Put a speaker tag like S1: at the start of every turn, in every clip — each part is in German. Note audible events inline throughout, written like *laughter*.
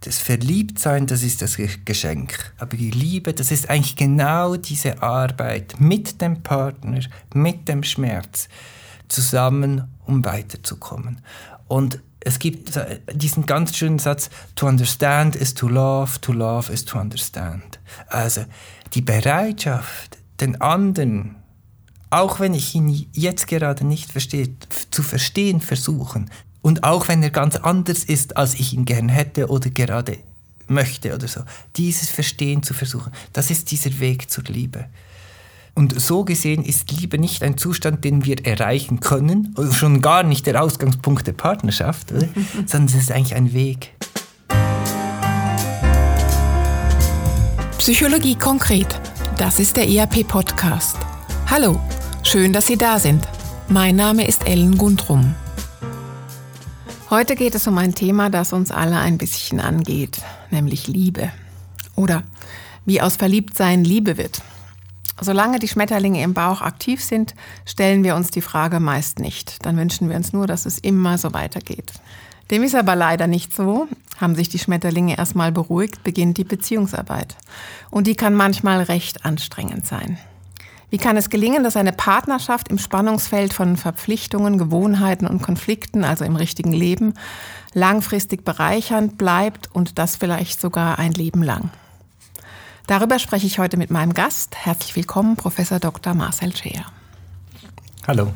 S1: Das Verliebtsein, das ist das Geschenk. Aber die Liebe, das ist eigentlich genau diese Arbeit mit dem Partner, mit dem Schmerz, zusammen, um weiterzukommen. Und es gibt diesen ganz schönen Satz, to understand is to love, to love is to understand. Also die Bereitschaft, den anderen, auch wenn ich ihn jetzt gerade nicht verstehe, zu verstehen versuchen. Und auch wenn er ganz anders ist, als ich ihn gern hätte oder gerade möchte oder so. Dieses Verstehen zu versuchen, das ist dieser Weg zur Liebe. Und so gesehen ist Liebe nicht ein Zustand, den wir erreichen können, schon gar nicht der Ausgangspunkt der Partnerschaft, *laughs* sondern es ist eigentlich ein Weg.
S2: Psychologie konkret. Das ist der ERP-Podcast. Hallo, schön, dass Sie da sind. Mein Name ist Ellen Gundrum. Heute geht es um ein Thema, das uns alle ein bisschen angeht, nämlich Liebe. Oder wie aus Verliebtsein Liebe wird. Solange die Schmetterlinge im Bauch aktiv sind, stellen wir uns die Frage meist nicht. Dann wünschen wir uns nur, dass es immer so weitergeht. Dem ist aber leider nicht so. Haben sich die Schmetterlinge erstmal beruhigt, beginnt die Beziehungsarbeit. Und die kann manchmal recht anstrengend sein. Wie kann es gelingen, dass eine Partnerschaft im Spannungsfeld von Verpflichtungen, Gewohnheiten und Konflikten, also im richtigen Leben, langfristig bereichernd bleibt und das vielleicht sogar ein Leben lang? Darüber spreche ich heute mit meinem Gast. Herzlich willkommen, Professor Dr. Marcel Scheer.
S1: Hallo.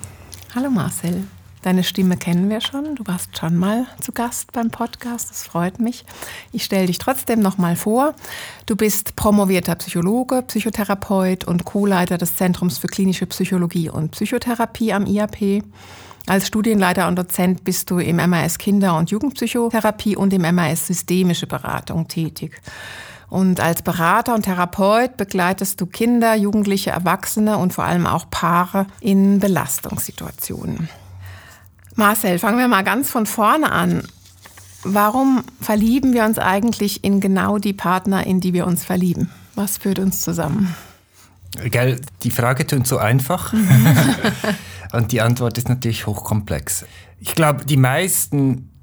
S2: Hallo Marcel. Deine Stimme kennen wir schon. Du warst schon mal zu Gast beim Podcast. Das freut mich. Ich stelle dich trotzdem noch mal vor. Du bist promovierter Psychologe, Psychotherapeut und Co-Leiter des Zentrums für klinische Psychologie und Psychotherapie am IAP. Als Studienleiter und Dozent bist du im MAS Kinder- und Jugendpsychotherapie und im MAS Systemische Beratung tätig. Und als Berater und Therapeut begleitest du Kinder, Jugendliche, Erwachsene und vor allem auch Paare in Belastungssituationen. Marcel, fangen wir mal ganz von vorne an. Warum verlieben wir uns eigentlich in genau die Partner, in die wir uns verlieben? Was führt uns zusammen?
S1: Gell, die Frage tönt so einfach *laughs* und die Antwort ist natürlich hochkomplex. Ich glaube, die meisten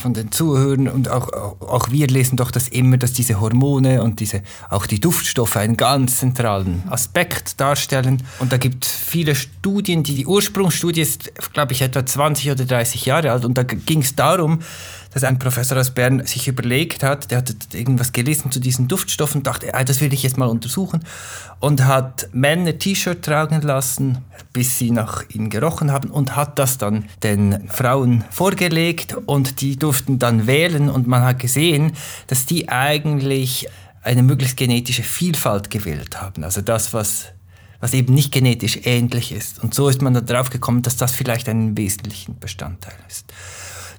S1: von den Zuhörern und auch, auch wir lesen doch das immer, dass diese Hormone und diese, auch die Duftstoffe einen ganz zentralen Aspekt darstellen. Und da gibt es viele Studien, die, die Ursprungsstudie ist, glaube ich, etwa 20 oder 30 Jahre alt und da ging es darum, dass ein Professor aus Bern sich überlegt hat, der hat irgendwas gelesen zu diesen Duftstoffen dachte, ah, das will ich jetzt mal untersuchen und hat Männer T-Shirt tragen lassen, bis sie nach ihnen gerochen haben und hat das dann den Frauen vorgelegt und die durften dann wählen und man hat gesehen, dass die eigentlich eine möglichst genetische Vielfalt gewählt haben. Also das, was was eben nicht genetisch ähnlich ist. Und so ist man darauf gekommen, dass das vielleicht ein wesentlicher Bestandteil ist.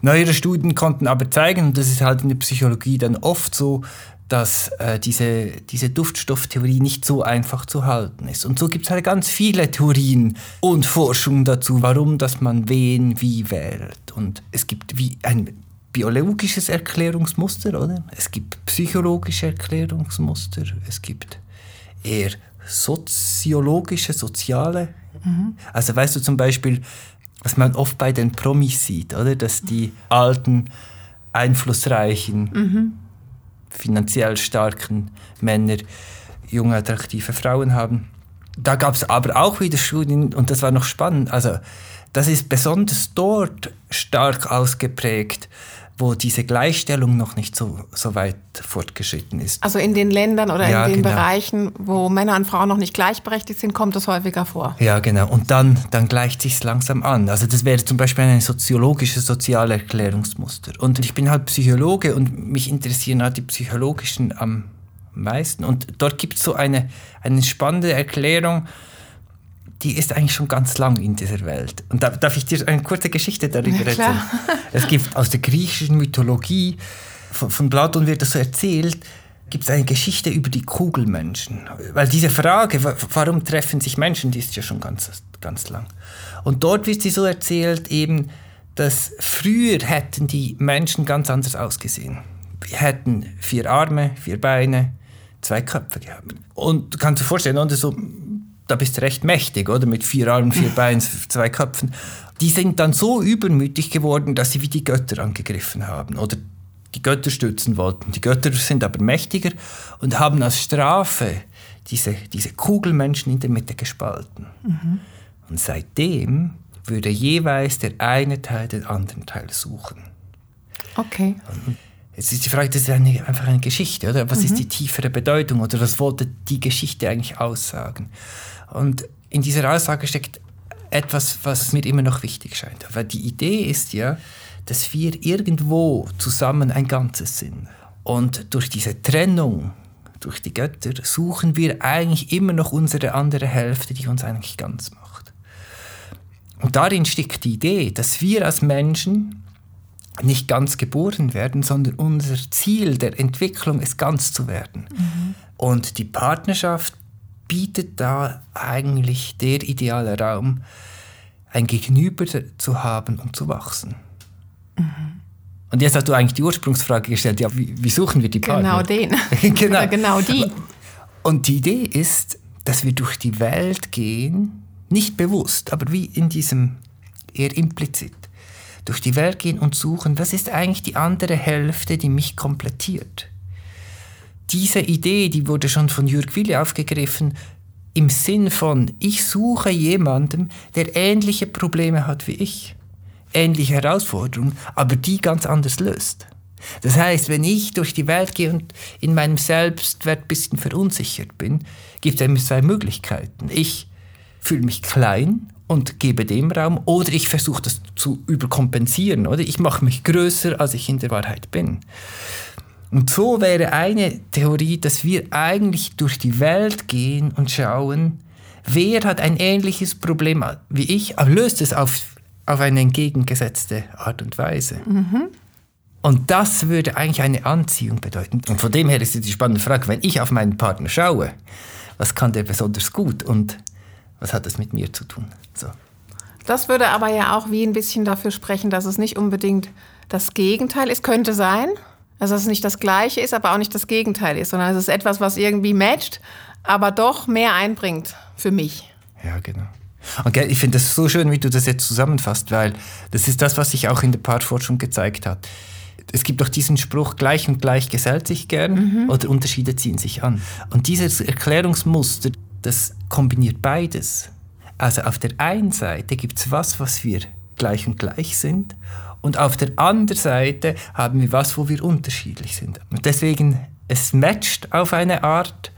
S1: Neuere Studien konnten aber zeigen, und das ist halt in der Psychologie dann oft so, dass äh, diese, diese Duftstofftheorie nicht so einfach zu halten ist. Und so gibt es halt ganz viele Theorien und Forschung dazu, warum dass man wen wie wählt. Und es gibt wie ein biologisches Erklärungsmuster, oder? Es gibt psychologische Erklärungsmuster, es gibt eher soziologische, soziale. Mhm. Also weißt du zum Beispiel, was man oft bei den Promis sieht, oder? Dass die alten, einflussreichen, mhm. finanziell starken Männer junge, attraktive Frauen haben. Da gab es aber auch wieder Studien, und das war noch spannend, also das ist besonders dort stark ausgeprägt, wo diese Gleichstellung noch nicht so, so weit fortgeschritten ist.
S2: Also in den Ländern oder ja, in den genau. Bereichen, wo Männer und Frauen noch nicht gleichberechtigt sind, kommt das häufiger vor.
S1: Ja, genau. Und dann, dann gleicht sich langsam an. Also das wäre zum Beispiel ein soziologisches soziale Erklärungsmuster. Und ich bin halt Psychologe und mich interessieren halt die psychologischen am meisten. Und dort gibt es so eine, eine spannende Erklärung, die ist eigentlich schon ganz lang in dieser Welt. Und da, darf ich dir eine kurze Geschichte darüber ja, erzählen? Es gibt aus der griechischen Mythologie, von, von Platon wird das so erzählt, gibt es eine Geschichte über die Kugelmenschen. Weil diese Frage, warum treffen sich Menschen, die ist ja schon ganz, ganz lang. Und dort wird sie so erzählt, eben, dass früher hätten die Menschen ganz anders ausgesehen. Wir hätten vier Arme, vier Beine, zwei Köpfe gehabt. Und du kannst dir vorstellen, oder so da bist du recht mächtig, oder? Mit vier Armen, vier *laughs* Beinen, zwei Köpfen. Die sind dann so übermütig geworden, dass sie wie die Götter angegriffen haben. Oder die Götter stützen wollten. Die Götter sind aber mächtiger und haben als Strafe diese, diese Kugelmenschen in der Mitte gespalten. Mhm. Und seitdem würde jeweils der eine Teil den anderen Teil suchen.
S2: Okay.
S1: Und jetzt ist die Frage, das ist eine, einfach eine Geschichte, oder? Was mhm. ist die tiefere Bedeutung oder was wollte die Geschichte eigentlich aussagen? Und in dieser Aussage steckt etwas, was mir immer noch wichtig scheint. Aber die Idee ist ja, dass wir irgendwo zusammen ein Ganzes sind. Und durch diese Trennung, durch die Götter, suchen wir eigentlich immer noch unsere andere Hälfte, die uns eigentlich ganz macht. Und darin steckt die Idee, dass wir als Menschen nicht ganz geboren werden, sondern unser Ziel der Entwicklung ist ganz zu werden. Mhm. Und die Partnerschaft bietet da eigentlich der ideale Raum, ein Gegenüber zu haben und zu wachsen. Mhm. Und jetzt hast du eigentlich die Ursprungsfrage gestellt, ja, wie, wie suchen wir die
S2: Partner? Genau den. *laughs* genau. genau die.
S1: Und die Idee ist, dass wir durch die Welt gehen, nicht bewusst, aber wie in diesem eher implizit, durch die Welt gehen und suchen, was ist eigentlich die andere Hälfte, die mich komplettiert. Diese Idee, die wurde schon von Jürg Wille aufgegriffen, im Sinn von, ich suche jemanden, der ähnliche Probleme hat wie ich ähnliche Herausforderungen, aber die ganz anders löst. Das heißt, wenn ich durch die Welt gehe und in meinem Selbstwert ein bisschen verunsichert bin, gibt es immer zwei Möglichkeiten. Ich fühle mich klein und gebe dem Raum oder ich versuche das zu überkompensieren oder ich mache mich größer, als ich in der Wahrheit bin. Und so wäre eine Theorie, dass wir eigentlich durch die Welt gehen und schauen, wer hat ein ähnliches Problem wie ich, aber löst es auf auf eine entgegengesetzte Art und Weise. Mhm. Und das würde eigentlich eine Anziehung bedeuten. Und von dem her ist die spannende Frage, wenn ich auf meinen Partner schaue, was kann der besonders gut und was hat das mit mir zu tun? So.
S2: Das würde aber ja auch wie ein bisschen dafür sprechen, dass es nicht unbedingt das Gegenteil ist. Könnte sein. Also dass es nicht das Gleiche ist, aber auch nicht das Gegenteil ist, sondern es ist etwas, was irgendwie matcht, aber doch mehr einbringt für mich.
S1: Ja, genau. Und ich finde das so schön, wie du das jetzt zusammenfasst, weil das ist das, was sich auch in der Paarforschung gezeigt hat. Es gibt doch diesen Spruch, gleich und gleich gesellt sich gern mhm. oder Unterschiede ziehen sich an. Und dieses Erklärungsmuster, das kombiniert beides. Also auf der einen Seite gibt es was, was wir gleich und gleich sind und auf der anderen Seite haben wir was, wo wir unterschiedlich sind. Und deswegen, es matcht auf eine Art,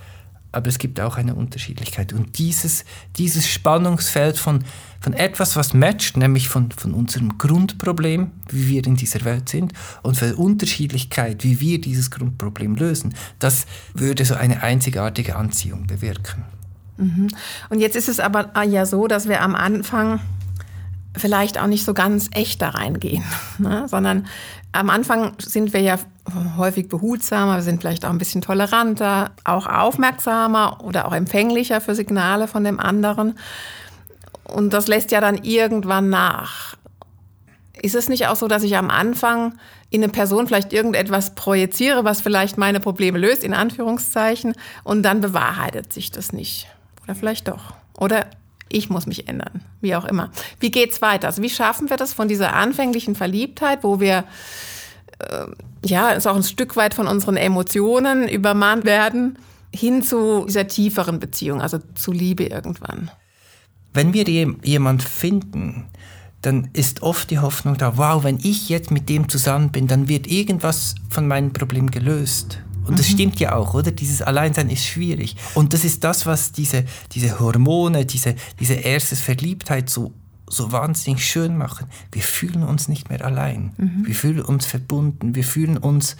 S1: aber es gibt auch eine Unterschiedlichkeit. Und dieses, dieses Spannungsfeld von, von etwas, was matcht, nämlich von, von unserem Grundproblem, wie wir in dieser Welt sind, und von der Unterschiedlichkeit, wie wir dieses Grundproblem lösen, das würde so eine einzigartige Anziehung bewirken.
S2: Mhm. Und jetzt ist es aber ja so, dass wir am Anfang vielleicht auch nicht so ganz echt da reingehen, *laughs* ne? sondern am Anfang sind wir ja häufig behutsamer, wir sind vielleicht auch ein bisschen toleranter, auch aufmerksamer oder auch empfänglicher für Signale von dem anderen. Und das lässt ja dann irgendwann nach. Ist es nicht auch so, dass ich am Anfang in eine Person vielleicht irgendetwas projiziere, was vielleicht meine Probleme löst, in Anführungszeichen, und dann bewahrheitet sich das nicht? Oder vielleicht doch. Oder ich muss mich ändern, wie auch immer. Wie geht's weiter? Also wie schaffen wir das von dieser anfänglichen Verliebtheit, wo wir äh, ja, ist auch ein Stück weit von unseren Emotionen übermannt werden, hin zu dieser tieferen Beziehung, also zu Liebe irgendwann.
S1: Wenn wir jemanden finden, dann ist oft die Hoffnung da, wow, wenn ich jetzt mit dem zusammen bin, dann wird irgendwas von meinem Problem gelöst. Und das mhm. stimmt ja auch, oder? Dieses Alleinsein ist schwierig. Und das ist das, was diese, diese Hormone, diese, diese erste Verliebtheit so, so wahnsinnig schön machen. Wir fühlen uns nicht mehr allein. Mhm. Wir fühlen uns verbunden. Wir fühlen uns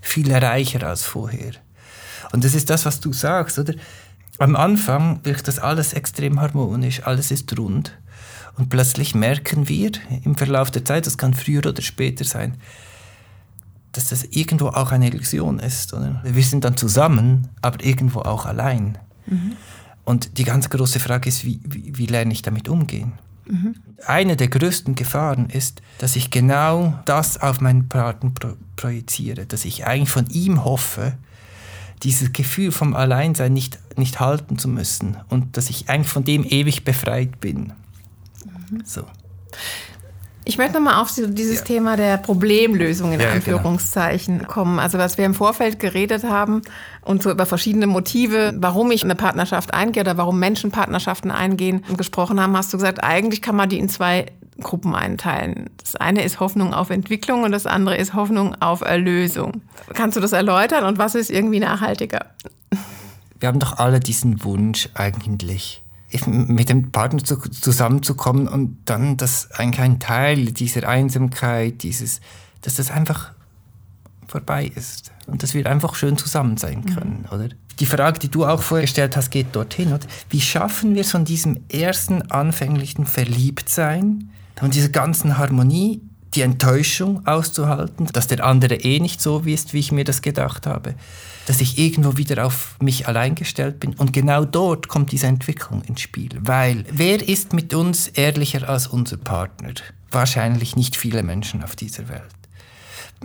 S1: viel reicher als vorher. Und das ist das, was du sagst, oder? Am Anfang wirkt das alles extrem harmonisch, alles ist rund. Und plötzlich merken wir im Verlauf der Zeit, das kann früher oder später sein, dass das irgendwo auch eine Illusion ist. Oder? Wir sind dann zusammen, aber irgendwo auch allein. Mhm. Und die ganz große Frage ist, wie, wie, wie lerne ich damit umgehen? Mhm. Eine der größten Gefahren ist, dass ich genau das auf meinen Partner pro projiziere, dass ich eigentlich von ihm hoffe, dieses Gefühl vom Alleinsein nicht, nicht halten zu müssen und dass ich eigentlich von dem ewig befreit bin. Mhm. So.
S2: Ich möchte nochmal auf dieses ja. Thema der Problemlösung in ja, genau. Anführungszeichen genau. kommen. Also was wir im Vorfeld geredet haben und so über verschiedene Motive, warum ich eine Partnerschaft eingehe oder warum Menschen Partnerschaften eingehen gesprochen haben, hast du gesagt, eigentlich kann man die in zwei Gruppen einteilen. Das eine ist Hoffnung auf Entwicklung und das andere ist Hoffnung auf Erlösung. Kannst du das erläutern und was ist irgendwie nachhaltiger?
S1: Wir haben doch alle diesen Wunsch eigentlich, mit dem Partner zu, zusammenzukommen und dann, dass eigentlich ein Teil dieser Einsamkeit, dieses, dass das einfach vorbei ist und dass wir einfach schön zusammen sein mhm. können, mhm. oder? Die Frage, die du auch vorher gestellt hast, geht dorthin. Oder? Wie schaffen wir es von diesem ersten anfänglichen Verliebtsein und dieser ganzen Harmonie, die Enttäuschung auszuhalten, dass der andere eh nicht so ist, wie ich mir das gedacht habe? dass ich irgendwo wieder auf mich allein gestellt bin. Und genau dort kommt diese Entwicklung ins Spiel. Weil wer ist mit uns ehrlicher als unser Partner? Wahrscheinlich nicht viele Menschen auf dieser Welt.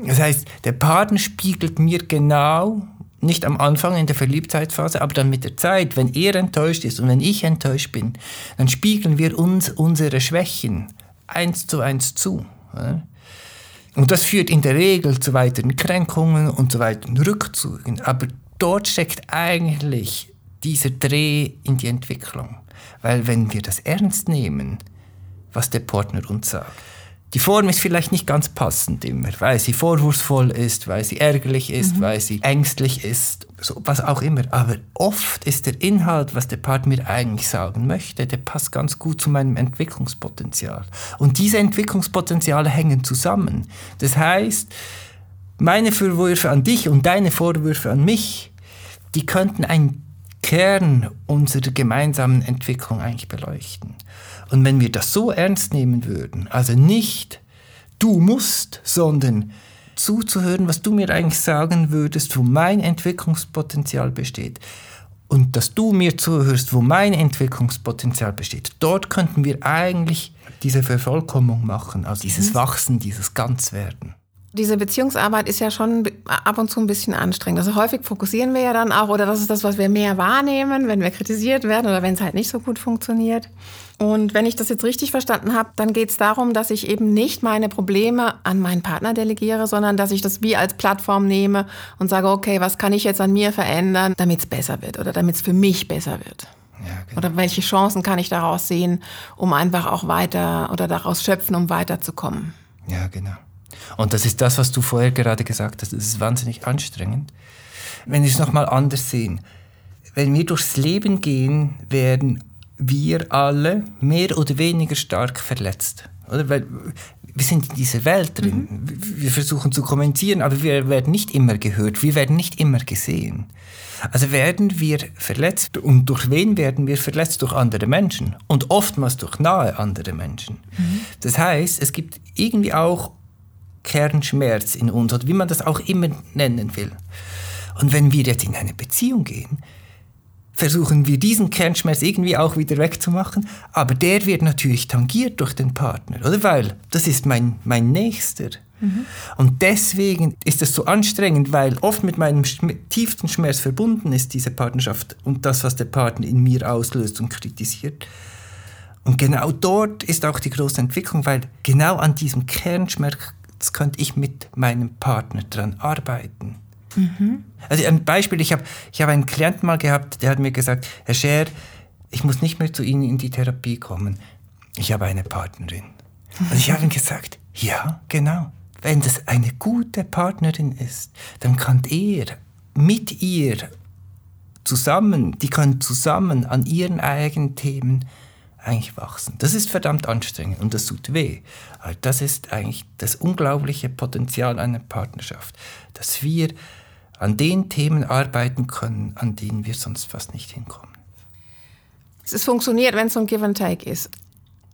S1: Das heißt, der Partner spiegelt mir genau, nicht am Anfang in der Verliebtheitsphase, aber dann mit der Zeit, wenn er enttäuscht ist und wenn ich enttäuscht bin, dann spiegeln wir uns unsere Schwächen eins zu eins zu. Und das führt in der Regel zu weiteren Kränkungen und zu weiteren Rückzügen. Aber dort steckt eigentlich dieser Dreh in die Entwicklung. Weil wenn wir das ernst nehmen, was der Partner uns sagt, die Form ist vielleicht nicht ganz passend immer, weil sie vorwurfsvoll ist, weil sie ärgerlich ist, mhm. weil sie ängstlich ist, so, was auch immer. Aber oft ist der Inhalt, was der Partner mir eigentlich sagen möchte, der passt ganz gut zu meinem Entwicklungspotenzial. Und diese Entwicklungspotenziale hängen zusammen. Das heißt, meine Vorwürfe an dich und deine Vorwürfe an mich, die könnten einen Kern unserer gemeinsamen Entwicklung eigentlich beleuchten. Und wenn wir das so ernst nehmen würden, also nicht du musst, sondern zuzuhören, was du mir eigentlich sagen würdest, wo mein Entwicklungspotenzial besteht. Und dass du mir zuhörst, wo mein Entwicklungspotenzial besteht. Dort könnten wir eigentlich diese Vervollkommnung machen, also dieses mhm. Wachsen, dieses Ganzwerden.
S2: Diese Beziehungsarbeit ist ja schon ab und zu ein bisschen anstrengend. Also häufig fokussieren wir ja dann auch, oder das ist das, was wir mehr wahrnehmen, wenn wir kritisiert werden oder wenn es halt nicht so gut funktioniert. Und wenn ich das jetzt richtig verstanden habe, dann geht es darum, dass ich eben nicht meine Probleme an meinen Partner delegiere, sondern dass ich das wie als Plattform nehme und sage, okay, was kann ich jetzt an mir verändern, damit es besser wird oder damit es für mich besser wird. Ja, genau. Oder welche Chancen kann ich daraus sehen, um einfach auch weiter oder daraus schöpfen, um weiterzukommen.
S1: Ja, genau. Und das ist das, was du vorher gerade gesagt hast. Das ist wahnsinnig anstrengend. Wenn wir es nochmal anders sehen. Wenn wir durchs Leben gehen, werden wir alle mehr oder weniger stark verletzt. Oder? Weil wir sind in dieser Welt drin. Mhm. Wir versuchen zu kommentieren, aber wir werden nicht immer gehört. Wir werden nicht immer gesehen. Also werden wir verletzt. Und durch wen werden wir verletzt? Durch andere Menschen. Und oftmals durch nahe andere Menschen. Mhm. Das heißt, es gibt irgendwie auch Kernschmerz in uns oder wie man das auch immer nennen will. Und wenn wir jetzt in eine Beziehung gehen, versuchen wir diesen Kernschmerz irgendwie auch wieder wegzumachen, aber der wird natürlich tangiert durch den Partner, oder? Weil das ist mein, mein Nächster. Mhm. Und deswegen ist es so anstrengend, weil oft mit meinem tiefsten Schmerz verbunden ist diese Partnerschaft und das, was der Partner in mir auslöst und kritisiert. Und genau dort ist auch die große Entwicklung, weil genau an diesem Kernschmerz jetzt könnte ich mit meinem Partner dran arbeiten. Mhm. Also ein Beispiel, ich habe ich hab einen Klienten mal gehabt, der hat mir gesagt, Herr Scher, ich muss nicht mehr zu Ihnen in die Therapie kommen. Ich habe eine Partnerin. Und ich habe ihm gesagt, ja, genau. Wenn das eine gute Partnerin ist, dann kann er mit ihr zusammen, die können zusammen an ihren eigenen Themen eigentlich wachsen. Das ist verdammt anstrengend und das tut weh. Aber das ist eigentlich das unglaubliche Potenzial einer Partnerschaft, dass wir an den Themen arbeiten können, an denen wir sonst fast nicht hinkommen.
S2: Es funktioniert, wenn es so ein Give and Take ist.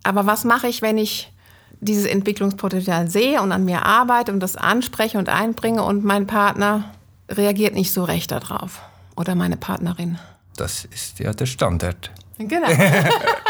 S2: Aber was mache ich, wenn ich dieses Entwicklungspotenzial sehe und an mir arbeite und das anspreche und einbringe und mein Partner reagiert nicht so recht darauf oder meine Partnerin?
S1: Das ist ja der Standard. Genau. *laughs*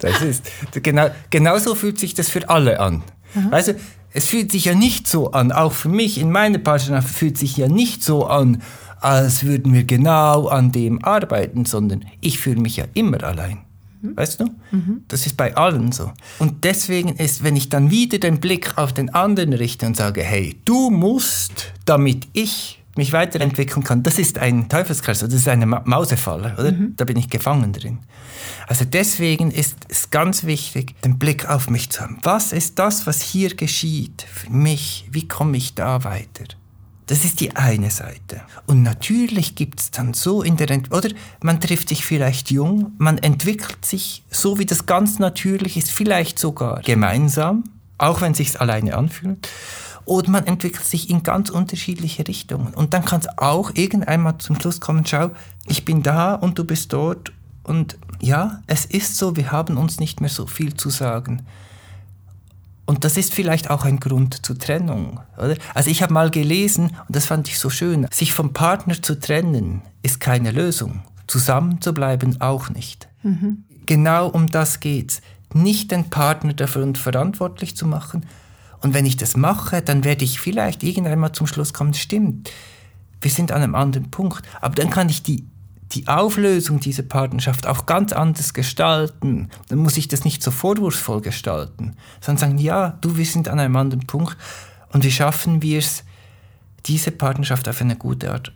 S1: das ist, genau, genauso fühlt sich das für alle an. Mhm. Also, es fühlt sich ja nicht so an, auch für mich in meiner Partnerschaft fühlt sich ja nicht so an, als würden wir genau an dem arbeiten, sondern ich fühle mich ja immer allein. Mhm. Weißt du? Mhm. Das ist bei allen so. Und deswegen ist, wenn ich dann wieder den Blick auf den anderen richte und sage, hey, du musst, damit ich mich weiterentwickeln kann, das ist ein Teufelskreis, das ist eine Mausefalle, oder? Mhm. Da bin ich gefangen drin. Also deswegen ist es ganz wichtig, den Blick auf mich zu haben. Was ist das, was hier geschieht für mich? Wie komme ich da weiter? Das ist die eine Seite. Und natürlich gibt es dann so in der, Ent oder man trifft sich vielleicht jung, man entwickelt sich so, wie das ganz natürlich ist, vielleicht sogar gemeinsam, auch wenn es sich alleine anfühlt. Oder man entwickelt sich in ganz unterschiedliche Richtungen. Und dann kann es auch irgendeinmal zum Schluss kommen, schau, ich bin da und du bist dort. Und ja, es ist so, wir haben uns nicht mehr so viel zu sagen. Und das ist vielleicht auch ein Grund zur Trennung. Oder? Also ich habe mal gelesen, und das fand ich so schön, sich vom Partner zu trennen ist keine Lösung. Zusammen zu bleiben auch nicht. Mhm. Genau um das geht's. Nicht den Partner dafür verantwortlich zu machen, und wenn ich das mache, dann werde ich vielleicht irgendwann mal zum Schluss kommen, stimmt, wir sind an einem anderen Punkt. Aber dann kann ich die, die Auflösung dieser Partnerschaft auch ganz anders gestalten. Dann muss ich das nicht so vorwurfsvoll gestalten, sondern sagen, ja, du, wir sind an einem anderen Punkt und wie schaffen wir es, diese Partnerschaft auf eine gute Art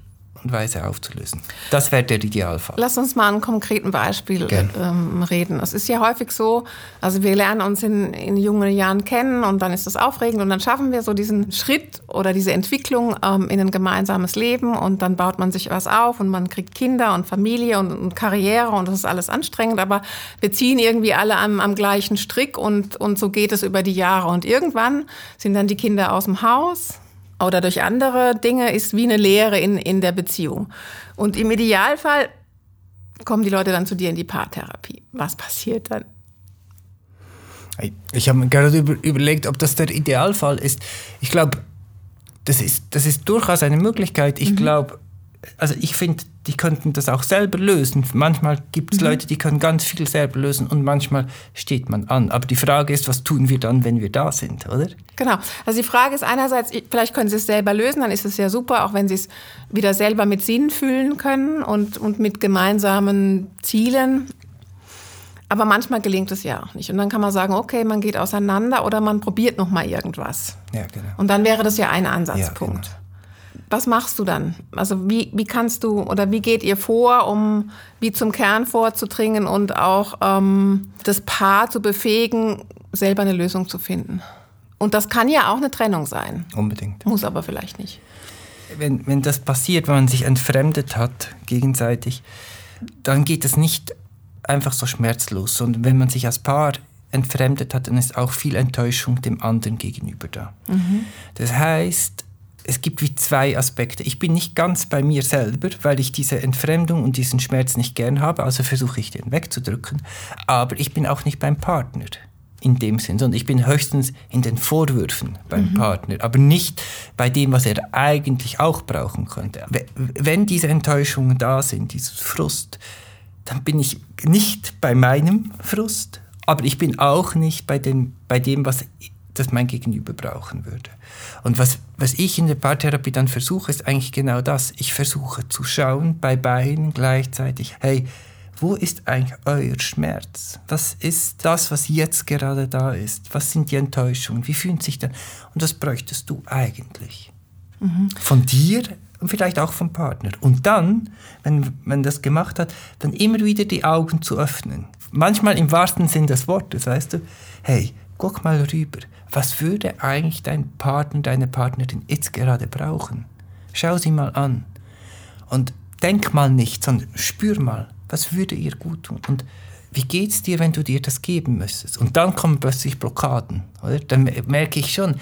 S1: und Weise aufzulösen. Das wäre der Idealfall.
S2: Lass uns mal ein konkreten Beispiel ähm, reden. Es ist ja häufig so, also wir lernen uns in, in jungen Jahren kennen und dann ist das aufregend und dann schaffen wir so diesen Schritt oder diese Entwicklung ähm, in ein gemeinsames Leben und dann baut man sich was auf und man kriegt Kinder und Familie und, und Karriere und das ist alles anstrengend, aber wir ziehen irgendwie alle am, am gleichen Strick und, und so geht es über die Jahre und irgendwann sind dann die Kinder aus dem Haus, oder durch andere Dinge ist wie eine Lehre in, in der Beziehung. Und im Idealfall kommen die Leute dann zu dir in die Paartherapie. Was passiert dann?
S1: Ich habe mir gerade über, überlegt, ob das der Idealfall ist. Ich glaube, das ist, das ist durchaus eine Möglichkeit. Ich mhm. glaube, also ich finde, die könnten das auch selber lösen. Manchmal gibt es mhm. Leute, die können ganz viel selber lösen und manchmal steht man an. Aber die Frage ist, was tun wir dann, wenn wir da sind, oder?
S2: Genau. Also die Frage ist einerseits, vielleicht können Sie es selber lösen, dann ist es ja super, auch wenn Sie es wieder selber mit Sinn fühlen können und, und mit gemeinsamen Zielen. Aber manchmal gelingt es ja auch nicht. Und dann kann man sagen, okay, man geht auseinander oder man probiert noch mal irgendwas. Ja, genau. Und dann wäre das ja ein Ansatzpunkt. Ja, genau was machst du dann? Also wie, wie kannst du oder wie geht ihr vor, um wie zum Kern vorzudringen und auch ähm, das Paar zu befähigen, selber eine Lösung zu finden? Und das kann ja auch eine Trennung sein.
S1: Unbedingt.
S2: Muss aber vielleicht nicht.
S1: Wenn, wenn das passiert, wenn man sich entfremdet hat gegenseitig, dann geht es nicht einfach so schmerzlos, sondern wenn man sich als Paar entfremdet hat, dann ist auch viel Enttäuschung dem anderen gegenüber da. Mhm. Das heißt, es gibt wie zwei Aspekte. Ich bin nicht ganz bei mir selber, weil ich diese Entfremdung und diesen Schmerz nicht gern habe, also versuche ich den wegzudrücken. Aber ich bin auch nicht beim Partner in dem Sinn, sondern ich bin höchstens in den Vorwürfen beim mhm. Partner, aber nicht bei dem, was er eigentlich auch brauchen könnte. Wenn diese Enttäuschungen da sind, dieses Frust, dann bin ich nicht bei meinem Frust, aber ich bin auch nicht bei dem, bei dem was das mein Gegenüber brauchen würde. Und was, was ich in der Paartherapie dann versuche, ist eigentlich genau das. Ich versuche zu schauen bei beiden gleichzeitig, hey, wo ist eigentlich euer Schmerz? Was ist das, was jetzt gerade da ist? Was sind die Enttäuschungen? Wie fühlen sich denn? Und das bräuchtest du eigentlich. Mhm. Von dir und vielleicht auch vom Partner. Und dann, wenn man das gemacht hat, dann immer wieder die Augen zu öffnen. Manchmal im wahrsten Sinn des Wortes, weißt du, hey, guck mal rüber was würde eigentlich dein Partner, deine Partnerin jetzt gerade brauchen? Schau sie mal an. Und denk mal nicht, sondern spür mal, was würde ihr gut tun? Und wie geht es dir, wenn du dir das geben müsstest? Und dann kommen plötzlich Blockaden, oder? Dann merke ich schon,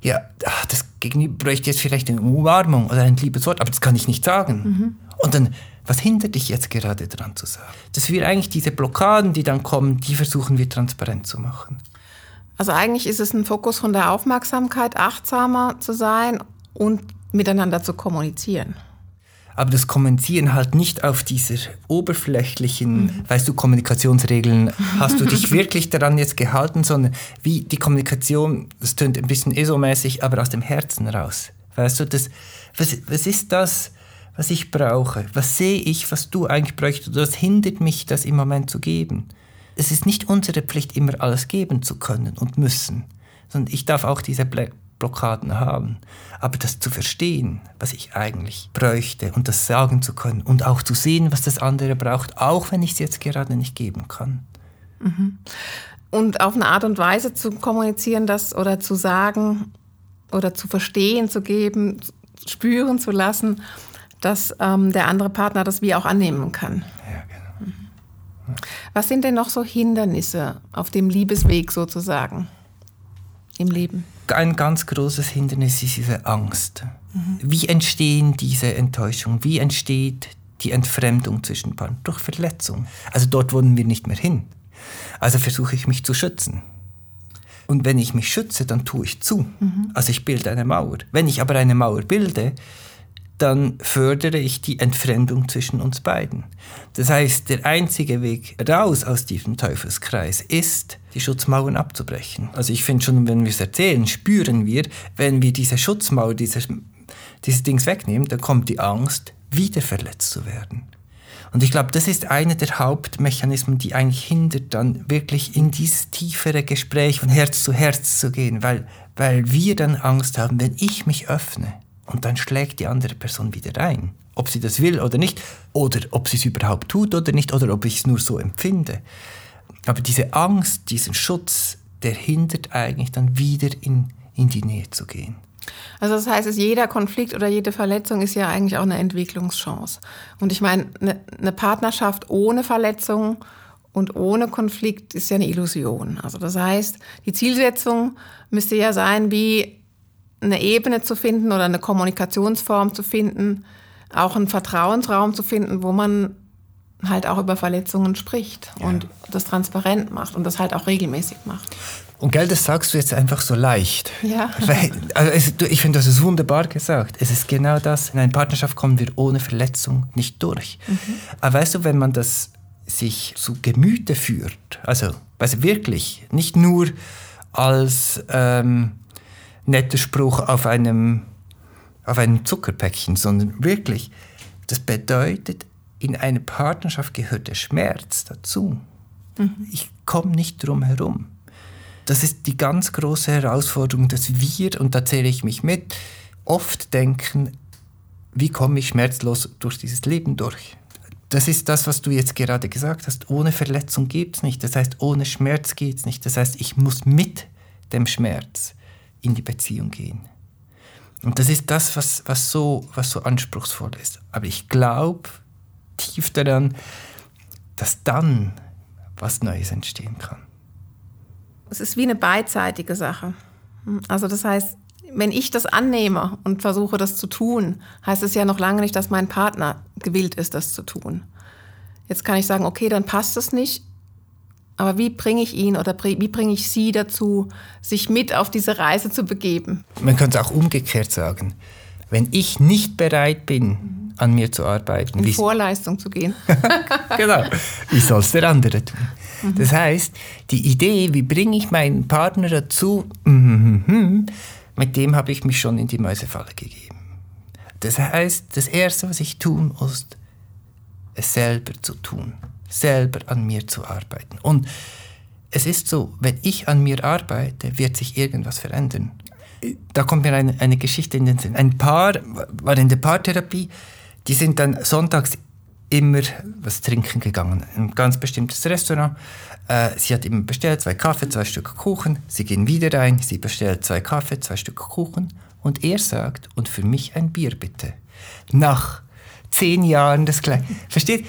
S1: ja, das Gegenüber bräuchte jetzt vielleicht eine Umarmung oder ein liebes Wort, aber das kann ich nicht sagen. Mhm. Und dann, was hindert dich jetzt gerade dran zu sagen? Dass wir eigentlich diese Blockaden, die dann kommen, die versuchen wir transparent zu machen.
S2: Also eigentlich ist es ein Fokus von der Aufmerksamkeit, achtsamer zu sein und miteinander zu kommunizieren.
S1: Aber das Kommunizieren halt nicht auf dieser oberflächlichen, mhm. weißt du, Kommunikationsregeln, hast du dich *laughs* wirklich daran jetzt gehalten, sondern wie die Kommunikation, das tönt ein bisschen ESO-mäßig, aber aus dem Herzen raus. Weißt du, das, was, was ist das, was ich brauche? Was sehe ich, was du eigentlich bräuchtest? Das hindert mich, das im Moment zu geben. Es ist nicht unsere Pflicht, immer alles geben zu können und müssen, sondern ich darf auch diese Blockaden haben. Aber das zu verstehen, was ich eigentlich bräuchte und das sagen zu können und auch zu sehen, was das andere braucht, auch wenn ich es jetzt gerade nicht geben kann.
S2: Mhm. Und auf eine Art und Weise zu kommunizieren, das oder zu sagen oder zu verstehen, zu geben, spüren zu lassen, dass ähm, der andere Partner das wie auch annehmen kann. Ja. Was sind denn noch so Hindernisse auf dem Liebesweg sozusagen im Leben?
S1: Ein ganz großes Hindernis ist diese Angst. Mhm. Wie entstehen diese Enttäuschungen? Wie entsteht die Entfremdung zwischen Paaren? Durch Verletzung. Also dort wollen wir nicht mehr hin. Also versuche ich mich zu schützen. Und wenn ich mich schütze, dann tue ich zu. Mhm. Also ich bilde eine Mauer. Wenn ich aber eine Mauer bilde, dann fördere ich die Entfremdung zwischen uns beiden. Das heißt, der einzige Weg raus aus diesem Teufelskreis ist, die Schutzmauern abzubrechen. Also ich finde schon, wenn wir es erzählen, spüren wir, wenn wir diese Schutzmauer, dieses, dieses Dings wegnehmen, dann kommt die Angst, wieder verletzt zu werden. Und ich glaube, das ist einer der Hauptmechanismen, die eigentlich hindert, dann wirklich in dieses tiefere Gespräch von Herz zu Herz zu gehen, weil, weil wir dann Angst haben, wenn ich mich öffne und dann schlägt die andere Person wieder ein, ob sie das will oder nicht, oder ob sie es überhaupt tut oder nicht, oder ob ich es nur so empfinde. Aber diese Angst, diesen Schutz, der hindert eigentlich dann wieder in, in die Nähe zu gehen.
S2: Also das heißt, jeder Konflikt oder jede Verletzung ist ja eigentlich auch eine Entwicklungschance. Und ich meine, eine, Partnerschaft ohne Verletzung und ohne Konflikt ist ja eine Illusion. Also das heißt, die Zielsetzung müsste ja sein, wie eine Ebene zu finden oder eine Kommunikationsform zu finden, auch einen Vertrauensraum zu finden, wo man halt auch über Verletzungen spricht ja. und das transparent macht und das halt auch regelmäßig macht.
S1: Und gell, das sagst du jetzt einfach so leicht.
S2: Ja.
S1: also es, ich finde, das ist wunderbar gesagt. Es ist genau das. In eine Partnerschaft kommen wir ohne Verletzung nicht durch. Mhm. Aber weißt du, wenn man das sich zu Gemüte führt, also weißt wirklich, nicht nur als ähm, netter Spruch auf einem, auf einem Zuckerpäckchen, sondern wirklich, das bedeutet, in eine Partnerschaft gehört der Schmerz dazu. Mhm. Ich komme nicht drum herum. Das ist die ganz große Herausforderung, dass wir, und da zähle ich mich mit, oft denken, wie komme ich schmerzlos durch dieses Leben durch? Das ist das, was du jetzt gerade gesagt hast. Ohne Verletzung geht es nicht. Das heißt, ohne Schmerz geht es nicht. Das heißt, ich muss mit dem Schmerz in die Beziehung gehen. Und das ist das, was, was, so, was so anspruchsvoll ist. Aber ich glaube tief daran, dass dann was Neues entstehen kann
S2: es ist wie eine beidseitige Sache. Also das heißt, wenn ich das annehme und versuche, das zu tun, heißt es ja noch lange nicht, dass mein Partner gewillt ist, das zu tun. Jetzt kann ich sagen, okay, dann passt es nicht. Aber wie bringe ich ihn oder wie bringe ich sie dazu, sich mit auf diese Reise zu begeben?
S1: Man könnte es auch umgekehrt sagen. Wenn ich nicht bereit bin, an mir zu arbeiten.
S2: In Vorleistung zu gehen. *laughs*
S1: genau. Wie soll es der andere tun? Mhm. Das heißt, die Idee, wie bringe ich meinen Partner dazu, mm, mit dem habe ich mich schon in die Mäusefalle gegeben. Das heißt, das Erste, was ich tun muss, es selber zu tun, selber an mir zu arbeiten. Und es ist so, wenn ich an mir arbeite, wird sich irgendwas verändern. Da kommt mir eine, eine Geschichte in den Sinn. Ein Paar war in der Paartherapie, die sind dann sonntags immer was trinken gegangen. Ein ganz bestimmtes Restaurant. Äh, sie hat immer bestellt, zwei Kaffee, zwei Stück Kuchen. Sie gehen wieder rein, sie bestellt zwei Kaffee, zwei Stück Kuchen. Und er sagt, und für mich ein Bier bitte. Nach zehn Jahren das Gleiche. Versteht?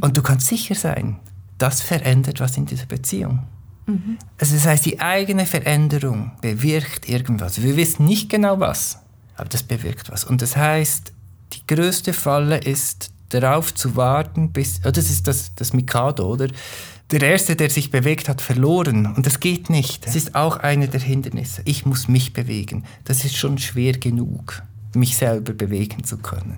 S1: Und du kannst sicher sein, das verändert was in dieser Beziehung. Mhm. Also das heißt, die eigene Veränderung bewirkt irgendwas. Wir wissen nicht genau was, aber das bewirkt was. Und das heißt, die größte Falle ist, darauf zu warten, bis, oh, das ist das, das Mikado, oder? Der Erste, der sich bewegt hat, verloren. Und das geht nicht. Das ist auch eine der Hindernisse. Ich muss mich bewegen. Das ist schon schwer genug, mich selber bewegen zu können.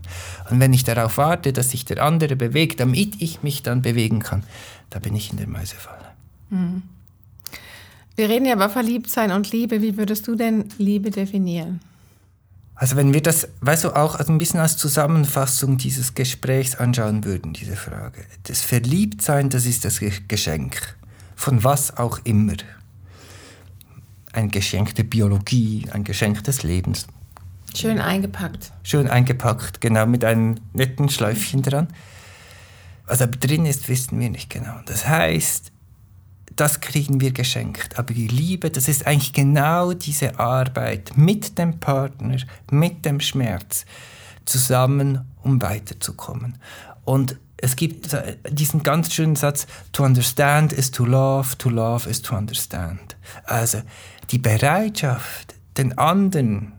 S1: Und wenn ich darauf warte, dass sich der andere bewegt, damit ich mich dann bewegen kann, da bin ich in der Mäusefalle. Mhm.
S2: Wir reden ja über Verliebtsein und Liebe. Wie würdest du denn Liebe definieren?
S1: Also wenn wir das, weißt du, auch ein bisschen als Zusammenfassung dieses Gesprächs anschauen würden, diese Frage. Das Verliebtsein, das ist das Geschenk. Von was auch immer. Ein Geschenk der Biologie, ein Geschenk des Lebens.
S2: Schön eingepackt.
S1: Schön eingepackt, genau, mit einem netten Schläufchen dran. Was aber drin ist, wissen wir nicht genau. Das heißt, das kriegen wir geschenkt. Aber die Liebe, das ist eigentlich genau diese Arbeit mit dem Partner, mit dem Schmerz, zusammen, um weiterzukommen. Und es gibt diesen ganz schönen Satz, to understand is to love, to love is to understand. Also die Bereitschaft, den anderen,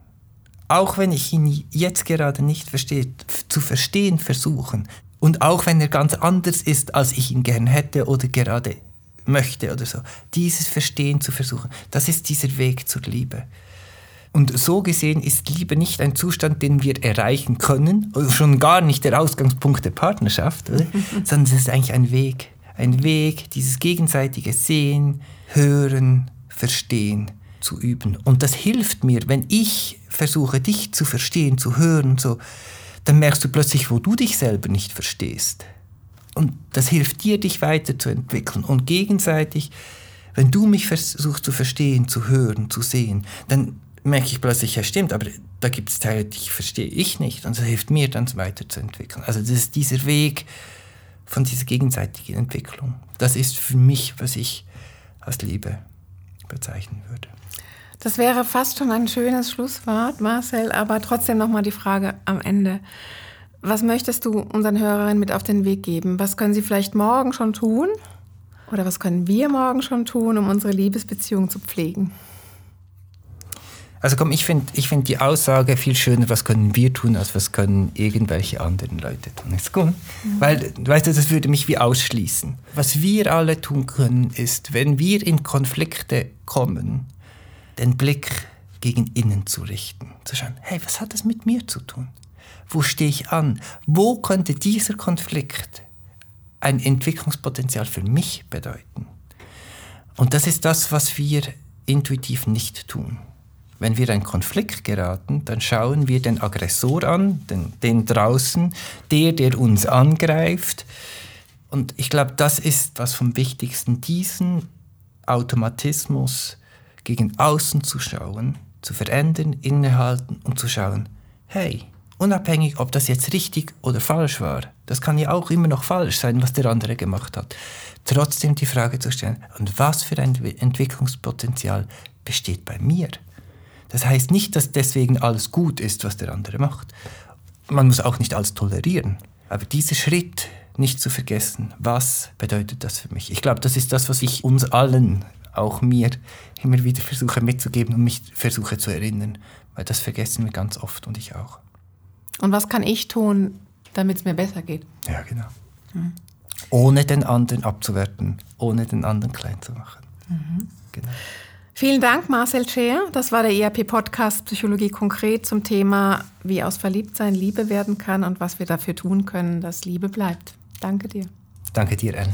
S1: auch wenn ich ihn jetzt gerade nicht verstehe, zu verstehen versuchen. Und auch wenn er ganz anders ist, als ich ihn gern hätte oder gerade möchte oder so. Dieses Verstehen zu versuchen, das ist dieser Weg zur Liebe. Und so gesehen ist Liebe nicht ein Zustand, den wir erreichen können, schon gar nicht der Ausgangspunkt der Partnerschaft, *laughs* sondern es ist eigentlich ein Weg. Ein Weg, dieses gegenseitige Sehen, Hören, Verstehen zu üben. Und das hilft mir, wenn ich versuche, dich zu verstehen, zu hören, so, dann merkst du plötzlich, wo du dich selber nicht verstehst. Und das hilft dir, dich weiterzuentwickeln. Und gegenseitig, wenn du mich versuchst zu verstehen, zu hören, zu sehen, dann merke ich plötzlich, ja stimmt, aber da gibt es Teile, die verstehe ich nicht. Und das hilft mir dann weiterzuentwickeln. Also das ist dieser Weg von dieser gegenseitigen Entwicklung. Das ist für mich, was ich als Liebe bezeichnen würde.
S2: Das wäre fast schon ein schönes Schlusswort, Marcel, aber trotzdem nochmal die Frage am Ende. Was möchtest du unseren Hörerinnen mit auf den Weg geben? Was können sie vielleicht morgen schon tun? Oder was können wir morgen schon tun, um unsere Liebesbeziehung zu pflegen?
S1: Also komm, ich finde ich find die Aussage viel schöner, was können wir tun, als was können irgendwelche anderen Leute tun. Ist gut? Mhm. Weil, weißt du, das würde mich wie ausschließen. Was wir alle tun können, ist, wenn wir in Konflikte kommen, den Blick gegen innen zu richten. Zu schauen, hey, was hat das mit mir zu tun? Wo stehe ich an? Wo könnte dieser Konflikt ein Entwicklungspotenzial für mich bedeuten? Und das ist das, was wir intuitiv nicht tun. Wenn wir in einen Konflikt geraten, dann schauen wir den Aggressor an, den, den draußen, der, der uns angreift. Und ich glaube, das ist was vom Wichtigsten, diesen Automatismus gegen außen zu schauen, zu verändern, innehalten und zu schauen, hey, Unabhängig, ob das jetzt richtig oder falsch war. Das kann ja auch immer noch falsch sein, was der andere gemacht hat. Trotzdem die Frage zu stellen, und was für ein Entwicklungspotenzial besteht bei mir? Das heißt nicht, dass deswegen alles gut ist, was der andere macht. Man muss auch nicht alles tolerieren. Aber dieser Schritt nicht zu vergessen, was bedeutet das für mich? Ich glaube, das ist das, was ich uns allen, auch mir, immer wieder versuche mitzugeben und mich versuche zu erinnern. Weil das vergessen wir ganz oft und ich auch.
S2: Und was kann ich tun, damit es mir besser geht?
S1: Ja, genau. Mhm. Ohne den anderen abzuwerten, ohne den anderen klein zu machen. Mhm.
S2: Genau. Vielen Dank, Marcel Scheer. Das war der ERP-Podcast Psychologie konkret zum Thema, wie aus Verliebtsein Liebe werden kann und was wir dafür tun können, dass Liebe bleibt. Danke dir.
S1: Danke dir, Anne.